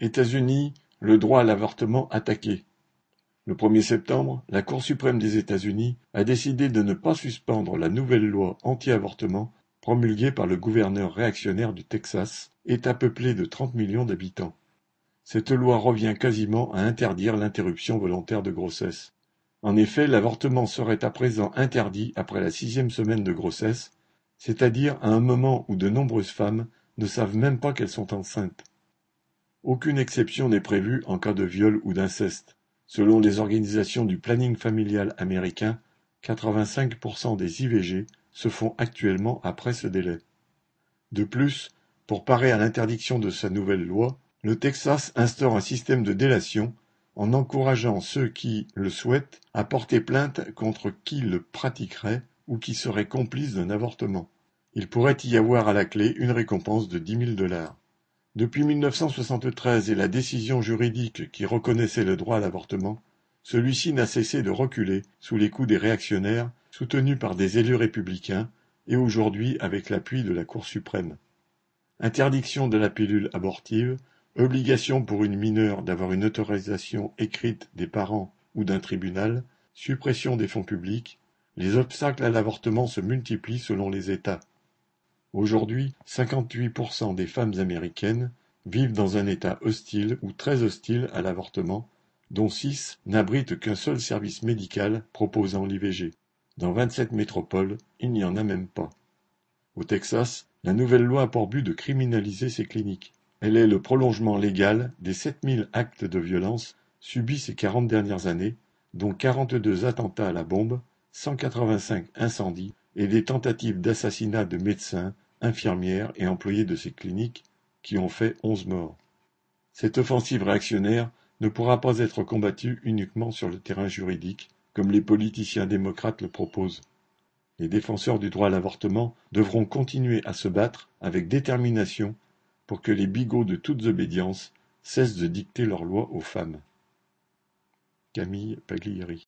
États-Unis, le droit à l'avortement attaqué. Le 1er septembre, la Cour suprême des États-Unis a décidé de ne pas suspendre la nouvelle loi anti-avortement promulguée par le gouverneur réactionnaire du Texas, État peuplé de 30 millions d'habitants. Cette loi revient quasiment à interdire l'interruption volontaire de grossesse. En effet, l'avortement serait à présent interdit après la sixième semaine de grossesse, c'est-à-dire à un moment où de nombreuses femmes ne savent même pas qu'elles sont enceintes. Aucune exception n'est prévue en cas de viol ou d'inceste. Selon les organisations du planning familial américain, 85% des IVG se font actuellement après ce délai. De plus, pour parer à l'interdiction de sa nouvelle loi, le Texas instaure un système de délation en encourageant ceux qui le souhaitent à porter plainte contre qui le pratiquerait ou qui serait complice d'un avortement. Il pourrait y avoir à la clé une récompense de dix mille dollars. Depuis 1973 et la décision juridique qui reconnaissait le droit à l'avortement, celui-ci n'a cessé de reculer sous les coups des réactionnaires, soutenus par des élus républicains, et aujourd'hui avec l'appui de la Cour suprême. Interdiction de la pilule abortive, obligation pour une mineure d'avoir une autorisation écrite des parents ou d'un tribunal, suppression des fonds publics, les obstacles à l'avortement se multiplient selon les États. Aujourd'hui, 58% des femmes américaines vivent dans un État hostile ou très hostile à l'avortement, dont 6 n'abritent qu'un seul service médical proposant l'IVG. Dans 27 métropoles, il n'y en a même pas. Au Texas, la nouvelle loi a pour but de criminaliser ces cliniques. Elle est le prolongement légal des 7000 actes de violence subis ces 40 dernières années, dont 42 attentats à la bombe, 185 incendies et des tentatives d'assassinat de médecins, infirmières et employés de ces cliniques qui ont fait onze morts. Cette offensive réactionnaire ne pourra pas être combattue uniquement sur le terrain juridique, comme les politiciens démocrates le proposent. Les défenseurs du droit à l'avortement devront continuer à se battre avec détermination pour que les bigots de toutes obédiences cessent de dicter leurs lois aux femmes. Camille Paglieri